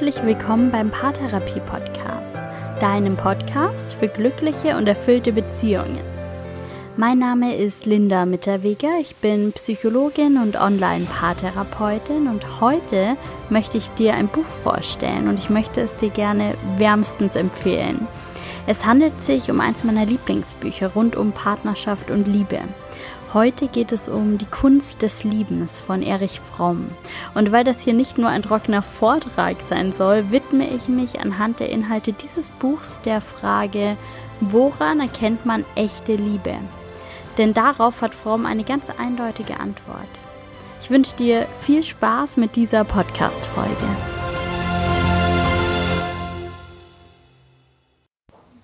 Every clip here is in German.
Herzlich willkommen beim Paartherapie Podcast, deinem Podcast für glückliche und erfüllte Beziehungen. Mein Name ist Linda Mitterweger, ich bin Psychologin und Online-Paartherapeutin und heute möchte ich dir ein Buch vorstellen und ich möchte es dir gerne wärmstens empfehlen. Es handelt sich um eins meiner Lieblingsbücher rund um Partnerschaft und Liebe. Heute geht es um die Kunst des Liebens von Erich Fromm. Und weil das hier nicht nur ein trockener Vortrag sein soll, widme ich mich anhand der Inhalte dieses Buchs der Frage, woran erkennt man echte Liebe? Denn darauf hat Fromm eine ganz eindeutige Antwort. Ich wünsche dir viel Spaß mit dieser Podcast-Folge.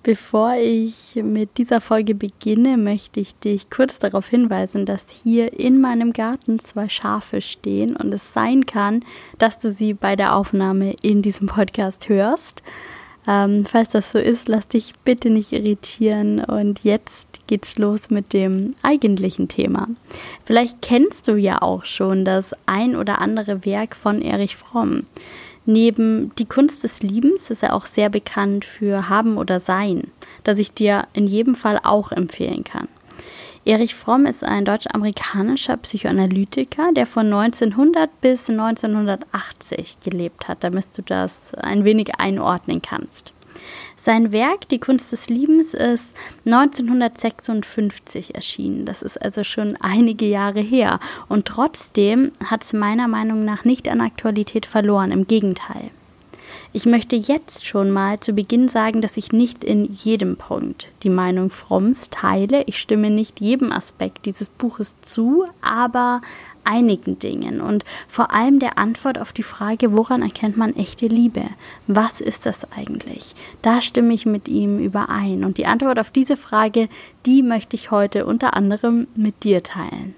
Bevor ich mit dieser Folge beginne, möchte ich dich kurz darauf hinweisen, dass hier in meinem Garten zwei Schafe stehen und es sein kann, dass du sie bei der Aufnahme in diesem Podcast hörst. Ähm, falls das so ist, lass dich bitte nicht irritieren und jetzt geht's los mit dem eigentlichen Thema. Vielleicht kennst du ja auch schon das ein oder andere Werk von Erich Fromm. Neben Die Kunst des Liebens ist er auch sehr bekannt für Haben oder Sein, das ich dir in jedem Fall auch empfehlen kann. Erich Fromm ist ein deutsch-amerikanischer Psychoanalytiker, der von 1900 bis 1980 gelebt hat, damit du das ein wenig einordnen kannst. Sein Werk Die Kunst des Liebens ist 1956 erschienen. Das ist also schon einige Jahre her. Und trotzdem hat es meiner Meinung nach nicht an Aktualität verloren. Im Gegenteil. Ich möchte jetzt schon mal zu Beginn sagen, dass ich nicht in jedem Punkt die Meinung Fromms teile. Ich stimme nicht jedem Aspekt dieses Buches zu, aber einigen Dingen und vor allem der Antwort auf die Frage, woran erkennt man echte Liebe? Was ist das eigentlich? Da stimme ich mit ihm überein und die Antwort auf diese Frage, die möchte ich heute unter anderem mit dir teilen.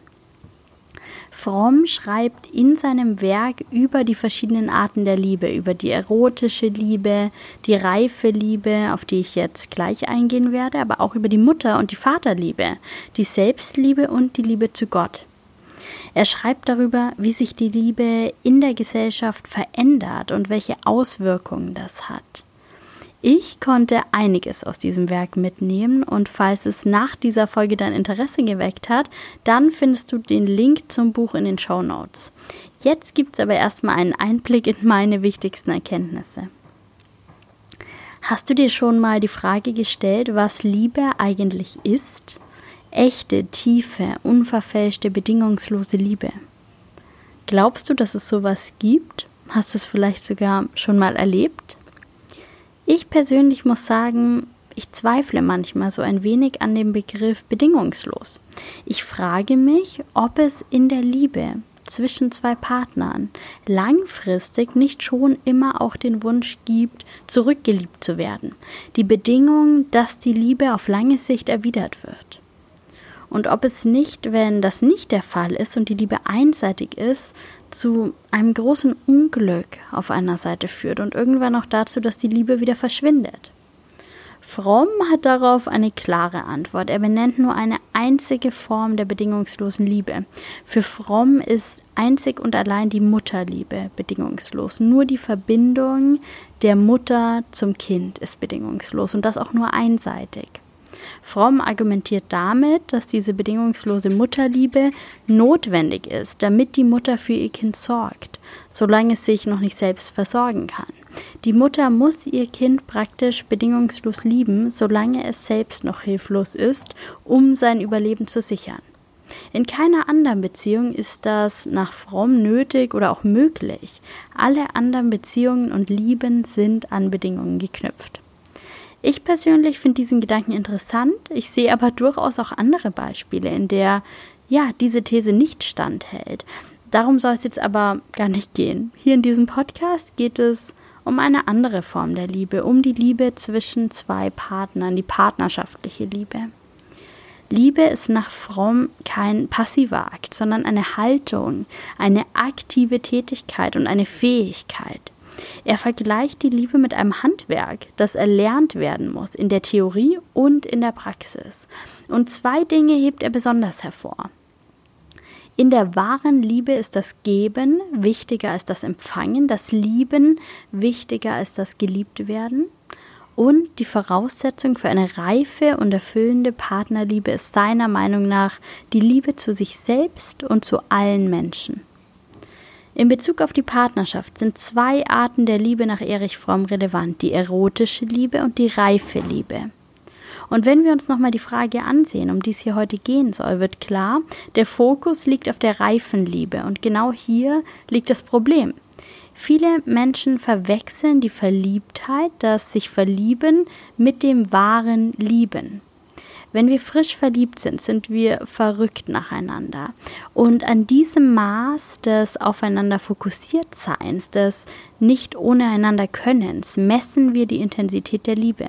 Fromm schreibt in seinem Werk über die verschiedenen Arten der Liebe, über die erotische Liebe, die reife Liebe, auf die ich jetzt gleich eingehen werde, aber auch über die Mutter- und die Vaterliebe, die Selbstliebe und die Liebe zu Gott. Er schreibt darüber, wie sich die Liebe in der Gesellschaft verändert und welche Auswirkungen das hat. Ich konnte einiges aus diesem Werk mitnehmen und falls es nach dieser Folge dein Interesse geweckt hat, dann findest du den Link zum Buch in den Show Notes. Jetzt gibt es aber erstmal einen Einblick in meine wichtigsten Erkenntnisse. Hast du dir schon mal die Frage gestellt, was Liebe eigentlich ist? echte, tiefe, unverfälschte, bedingungslose Liebe. Glaubst du, dass es sowas gibt? Hast du es vielleicht sogar schon mal erlebt? Ich persönlich muss sagen, ich zweifle manchmal so ein wenig an dem Begriff bedingungslos. Ich frage mich, ob es in der Liebe zwischen zwei Partnern langfristig nicht schon immer auch den Wunsch gibt, zurückgeliebt zu werden. Die Bedingung, dass die Liebe auf lange Sicht erwidert wird und ob es nicht, wenn das nicht der Fall ist und die Liebe einseitig ist, zu einem großen Unglück auf einer Seite führt und irgendwann auch dazu, dass die Liebe wieder verschwindet. Fromm hat darauf eine klare Antwort. Er benennt nur eine einzige Form der bedingungslosen Liebe. Für Fromm ist einzig und allein die Mutterliebe bedingungslos. Nur die Verbindung der Mutter zum Kind ist bedingungslos und das auch nur einseitig. Fromm argumentiert damit, dass diese bedingungslose Mutterliebe notwendig ist, damit die Mutter für ihr Kind sorgt, solange es sich noch nicht selbst versorgen kann. Die Mutter muss ihr Kind praktisch bedingungslos lieben, solange es selbst noch hilflos ist, um sein Überleben zu sichern. In keiner anderen Beziehung ist das nach Fromm nötig oder auch möglich. Alle anderen Beziehungen und Lieben sind an Bedingungen geknüpft. Ich persönlich finde diesen Gedanken interessant. Ich sehe aber durchaus auch andere Beispiele, in der ja diese These nicht standhält. Darum soll es jetzt aber gar nicht gehen. Hier in diesem Podcast geht es um eine andere Form der Liebe, um die Liebe zwischen zwei Partnern, die partnerschaftliche Liebe. Liebe ist nach Fromm kein passiver Akt, sondern eine Haltung, eine aktive Tätigkeit und eine Fähigkeit. Er vergleicht die Liebe mit einem Handwerk, das erlernt werden muss, in der Theorie und in der Praxis. Und zwei Dinge hebt er besonders hervor. In der wahren Liebe ist das Geben wichtiger als das Empfangen, das Lieben wichtiger als das Geliebtwerden. Und die Voraussetzung für eine reife und erfüllende Partnerliebe ist seiner Meinung nach die Liebe zu sich selbst und zu allen Menschen. In Bezug auf die Partnerschaft sind zwei Arten der Liebe nach Erich Fromm relevant, die erotische Liebe und die reife Liebe. Und wenn wir uns nochmal die Frage ansehen, um die es hier heute gehen soll, wird klar, der Fokus liegt auf der reifen Liebe und genau hier liegt das Problem. Viele Menschen verwechseln die Verliebtheit, das sich verlieben, mit dem wahren Lieben. Wenn wir frisch verliebt sind, sind wir verrückt nacheinander. Und an diesem Maß des aufeinander fokussiert Seins, des nicht ohne einander Könnens, messen wir die Intensität der Liebe.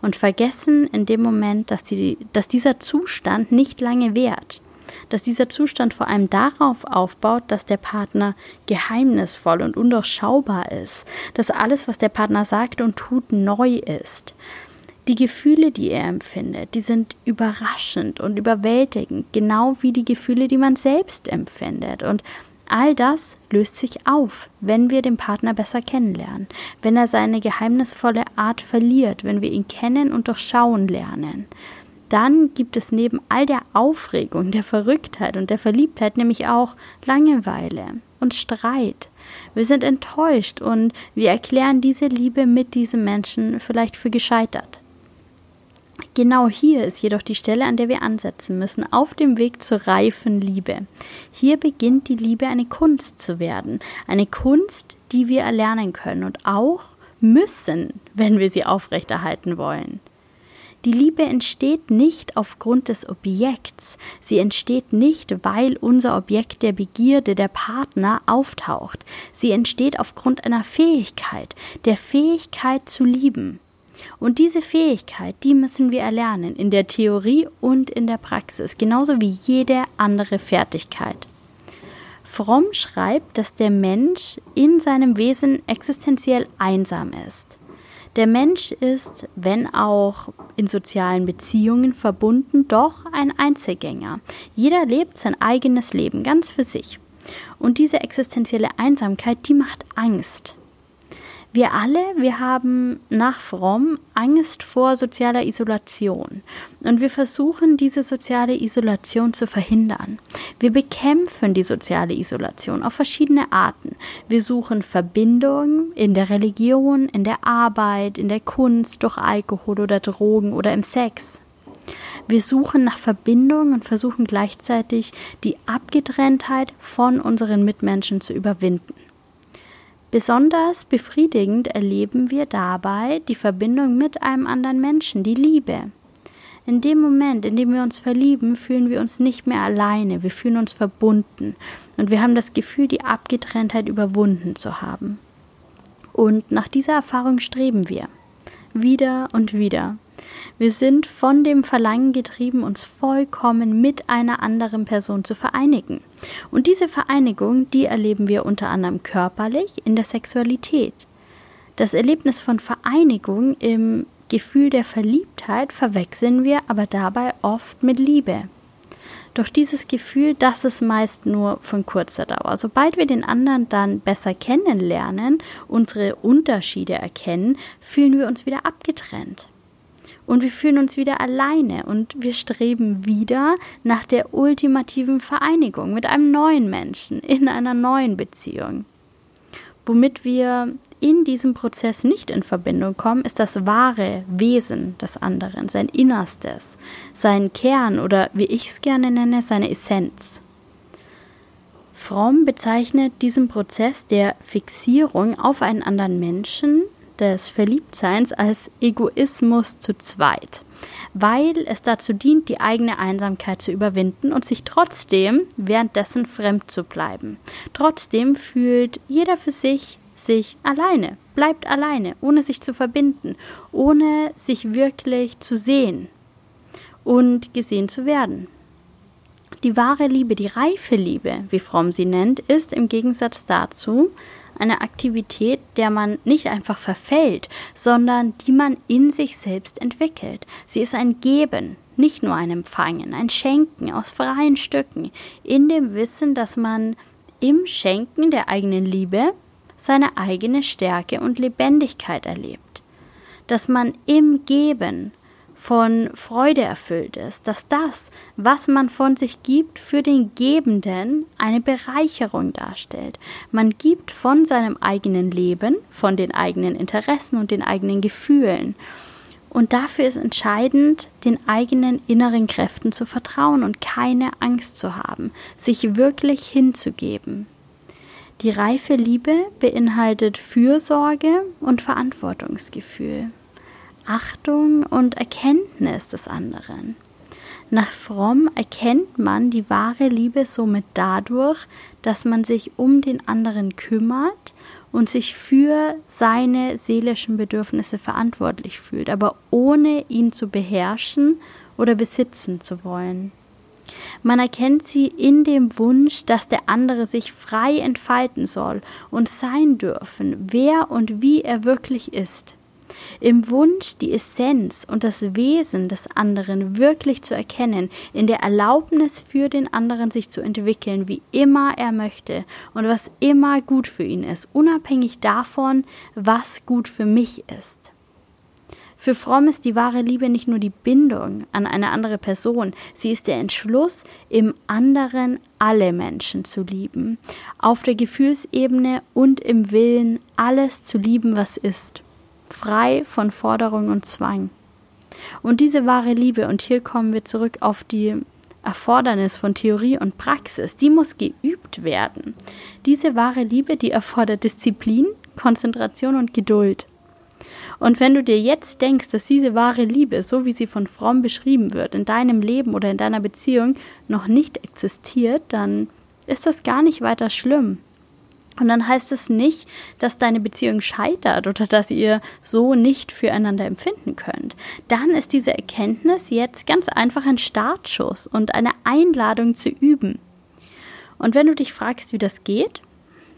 Und vergessen in dem Moment, dass, die, dass dieser Zustand nicht lange währt dass dieser Zustand vor allem darauf aufbaut, dass der Partner geheimnisvoll und undurchschaubar ist, dass alles, was der Partner sagt und tut, neu ist. Die Gefühle, die er empfindet, die sind überraschend und überwältigend, genau wie die Gefühle, die man selbst empfindet. Und all das löst sich auf, wenn wir den Partner besser kennenlernen, wenn er seine geheimnisvolle Art verliert, wenn wir ihn kennen und durchschauen lernen dann gibt es neben all der Aufregung, der Verrücktheit und der Verliebtheit nämlich auch Langeweile und Streit. Wir sind enttäuscht und wir erklären diese Liebe mit diesem Menschen vielleicht für gescheitert. Genau hier ist jedoch die Stelle, an der wir ansetzen müssen, auf dem Weg zur reifen Liebe. Hier beginnt die Liebe eine Kunst zu werden, eine Kunst, die wir erlernen können und auch müssen, wenn wir sie aufrechterhalten wollen. Die Liebe entsteht nicht aufgrund des Objekts, sie entsteht nicht, weil unser Objekt der Begierde, der Partner, auftaucht, sie entsteht aufgrund einer Fähigkeit, der Fähigkeit zu lieben. Und diese Fähigkeit, die müssen wir erlernen, in der Theorie und in der Praxis, genauso wie jede andere Fertigkeit. Fromm schreibt, dass der Mensch in seinem Wesen existenziell einsam ist. Der Mensch ist, wenn auch in sozialen Beziehungen verbunden, doch ein Einzelgänger. Jeder lebt sein eigenes Leben ganz für sich. Und diese existenzielle Einsamkeit, die macht Angst. Wir alle, wir haben nach Fromm Angst vor sozialer Isolation und wir versuchen diese soziale Isolation zu verhindern. Wir bekämpfen die soziale Isolation auf verschiedene Arten. Wir suchen Verbindungen in der Religion, in der Arbeit, in der Kunst, durch Alkohol oder Drogen oder im Sex. Wir suchen nach Verbindung und versuchen gleichzeitig die Abgetrenntheit von unseren Mitmenschen zu überwinden. Besonders befriedigend erleben wir dabei die Verbindung mit einem anderen Menschen, die Liebe. In dem Moment, in dem wir uns verlieben, fühlen wir uns nicht mehr alleine, wir fühlen uns verbunden und wir haben das Gefühl, die Abgetrenntheit überwunden zu haben. Und nach dieser Erfahrung streben wir. Wieder und wieder. Wir sind von dem Verlangen getrieben, uns vollkommen mit einer anderen Person zu vereinigen. Und diese Vereinigung, die erleben wir unter anderem körperlich in der Sexualität. Das Erlebnis von Vereinigung im Gefühl der Verliebtheit verwechseln wir aber dabei oft mit Liebe. Doch dieses Gefühl, das ist meist nur von kurzer Dauer. Sobald wir den anderen dann besser kennenlernen, unsere Unterschiede erkennen, fühlen wir uns wieder abgetrennt und wir fühlen uns wieder alleine und wir streben wieder nach der ultimativen Vereinigung mit einem neuen Menschen in einer neuen Beziehung. Womit wir in diesem Prozess nicht in Verbindung kommen, ist das wahre Wesen des anderen, sein Innerstes, sein Kern oder wie ich es gerne nenne, seine Essenz. Fromm bezeichnet diesen Prozess der Fixierung auf einen anderen Menschen des Verliebtseins als Egoismus zu zweit, weil es dazu dient, die eigene Einsamkeit zu überwinden und sich trotzdem währenddessen fremd zu bleiben. Trotzdem fühlt jeder für sich sich alleine, bleibt alleine, ohne sich zu verbinden, ohne sich wirklich zu sehen und gesehen zu werden. Die wahre Liebe, die reife Liebe, wie Fromm sie nennt, ist im Gegensatz dazu eine Aktivität, der man nicht einfach verfällt, sondern die man in sich selbst entwickelt. Sie ist ein Geben, nicht nur ein Empfangen, ein Schenken aus freien Stücken, in dem Wissen, dass man im Schenken der eigenen Liebe seine eigene Stärke und Lebendigkeit erlebt, dass man im Geben von Freude erfüllt ist, dass das, was man von sich gibt, für den Gebenden eine Bereicherung darstellt. Man gibt von seinem eigenen Leben, von den eigenen Interessen und den eigenen Gefühlen. Und dafür ist entscheidend, den eigenen inneren Kräften zu vertrauen und keine Angst zu haben, sich wirklich hinzugeben. Die reife Liebe beinhaltet Fürsorge und Verantwortungsgefühl. Achtung und Erkenntnis des anderen. Nach Fromm erkennt man die wahre Liebe somit dadurch, dass man sich um den anderen kümmert und sich für seine seelischen Bedürfnisse verantwortlich fühlt, aber ohne ihn zu beherrschen oder besitzen zu wollen. Man erkennt sie in dem Wunsch, dass der andere sich frei entfalten soll und sein dürfen, wer und wie er wirklich ist im Wunsch, die Essenz und das Wesen des anderen wirklich zu erkennen, in der Erlaubnis für den anderen sich zu entwickeln, wie immer er möchte und was immer gut für ihn ist, unabhängig davon, was gut für mich ist. Für Fromm ist die wahre Liebe nicht nur die Bindung an eine andere Person, sie ist der Entschluss, im anderen alle Menschen zu lieben, auf der Gefühlsebene und im Willen, alles zu lieben, was ist frei von Forderung und Zwang. Und diese wahre Liebe, und hier kommen wir zurück auf die Erfordernis von Theorie und Praxis, die muss geübt werden. Diese wahre Liebe, die erfordert Disziplin, Konzentration und Geduld. Und wenn du dir jetzt denkst, dass diese wahre Liebe, so wie sie von Fromm beschrieben wird, in deinem Leben oder in deiner Beziehung noch nicht existiert, dann ist das gar nicht weiter schlimm. Und dann heißt es nicht, dass deine Beziehung scheitert oder dass ihr so nicht füreinander empfinden könnt. Dann ist diese Erkenntnis jetzt ganz einfach ein Startschuss und eine Einladung zu üben. Und wenn du dich fragst, wie das geht,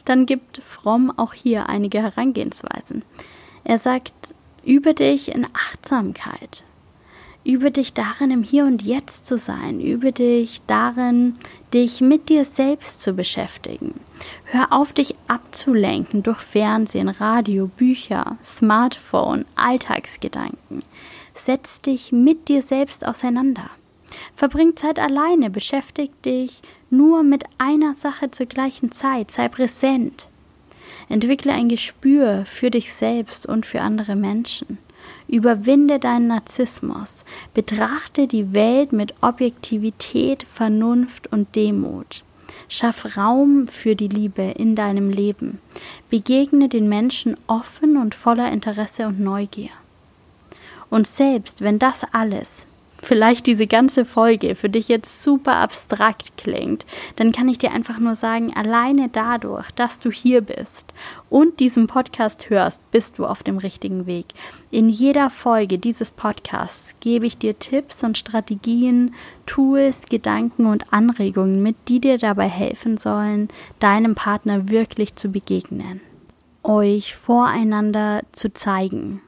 dann gibt Fromm auch hier einige Herangehensweisen. Er sagt, übe dich in Achtsamkeit. Übe dich darin, im Hier und Jetzt zu sein. Übe dich darin, dich mit dir selbst zu beschäftigen. Hör auf, dich abzulenken durch Fernsehen, Radio, Bücher, Smartphone, Alltagsgedanken. Setz dich mit dir selbst auseinander. Verbring Zeit alleine, beschäftig dich nur mit einer Sache zur gleichen Zeit, sei präsent. Entwickle ein Gespür für dich selbst und für andere Menschen. Überwinde deinen Narzissmus. Betrachte die Welt mit Objektivität, Vernunft und Demut. Schaff Raum für die Liebe in deinem Leben. Begegne den Menschen offen und voller Interesse und Neugier. Und selbst wenn das alles vielleicht diese ganze Folge für dich jetzt super abstrakt klingt, dann kann ich dir einfach nur sagen, alleine dadurch, dass du hier bist und diesen Podcast hörst, bist du auf dem richtigen Weg. In jeder Folge dieses Podcasts gebe ich dir Tipps und Strategien, Tools, Gedanken und Anregungen mit, die dir dabei helfen sollen, deinem Partner wirklich zu begegnen, euch voreinander zu zeigen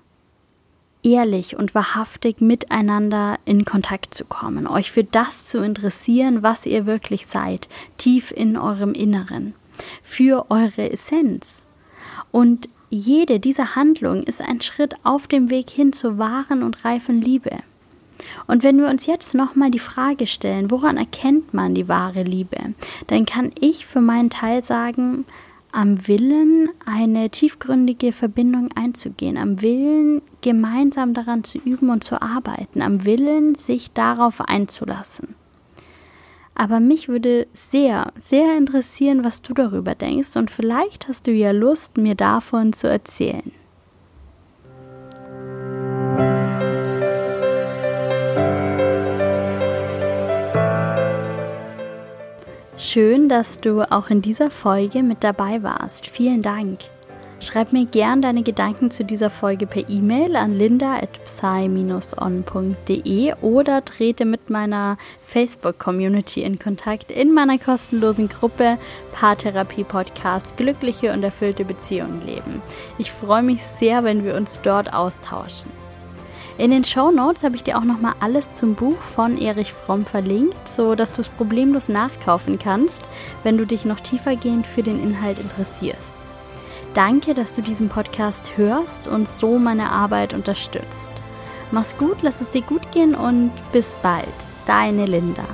ehrlich und wahrhaftig miteinander in Kontakt zu kommen, euch für das zu interessieren, was ihr wirklich seid, tief in eurem Inneren, für eure Essenz. Und jede dieser Handlungen ist ein Schritt auf dem Weg hin zur wahren und reifen Liebe. Und wenn wir uns jetzt nochmal die Frage stellen, woran erkennt man die wahre Liebe, dann kann ich für meinen Teil sagen, am Willen, eine tiefgründige Verbindung einzugehen, am Willen, gemeinsam daran zu üben und zu arbeiten, am Willen, sich darauf einzulassen. Aber mich würde sehr, sehr interessieren, was du darüber denkst und vielleicht hast du ja Lust, mir davon zu erzählen. Schön, dass du auch in dieser Folge mit dabei warst. Vielen Dank. Schreib mir gern deine Gedanken zu dieser Folge per E-Mail an linda.psy-on.de oder trete mit meiner Facebook-Community in Kontakt in meiner kostenlosen Gruppe Paartherapie-Podcast Glückliche und erfüllte Beziehungen leben. Ich freue mich sehr, wenn wir uns dort austauschen. In den Show Notes habe ich dir auch nochmal alles zum Buch von Erich Fromm verlinkt, so dass du es problemlos nachkaufen kannst, wenn du dich noch tiefergehend für den Inhalt interessierst. Danke, dass du diesen Podcast hörst und so meine Arbeit unterstützt. Mach's gut, lass es dir gut gehen und bis bald. Deine Linda.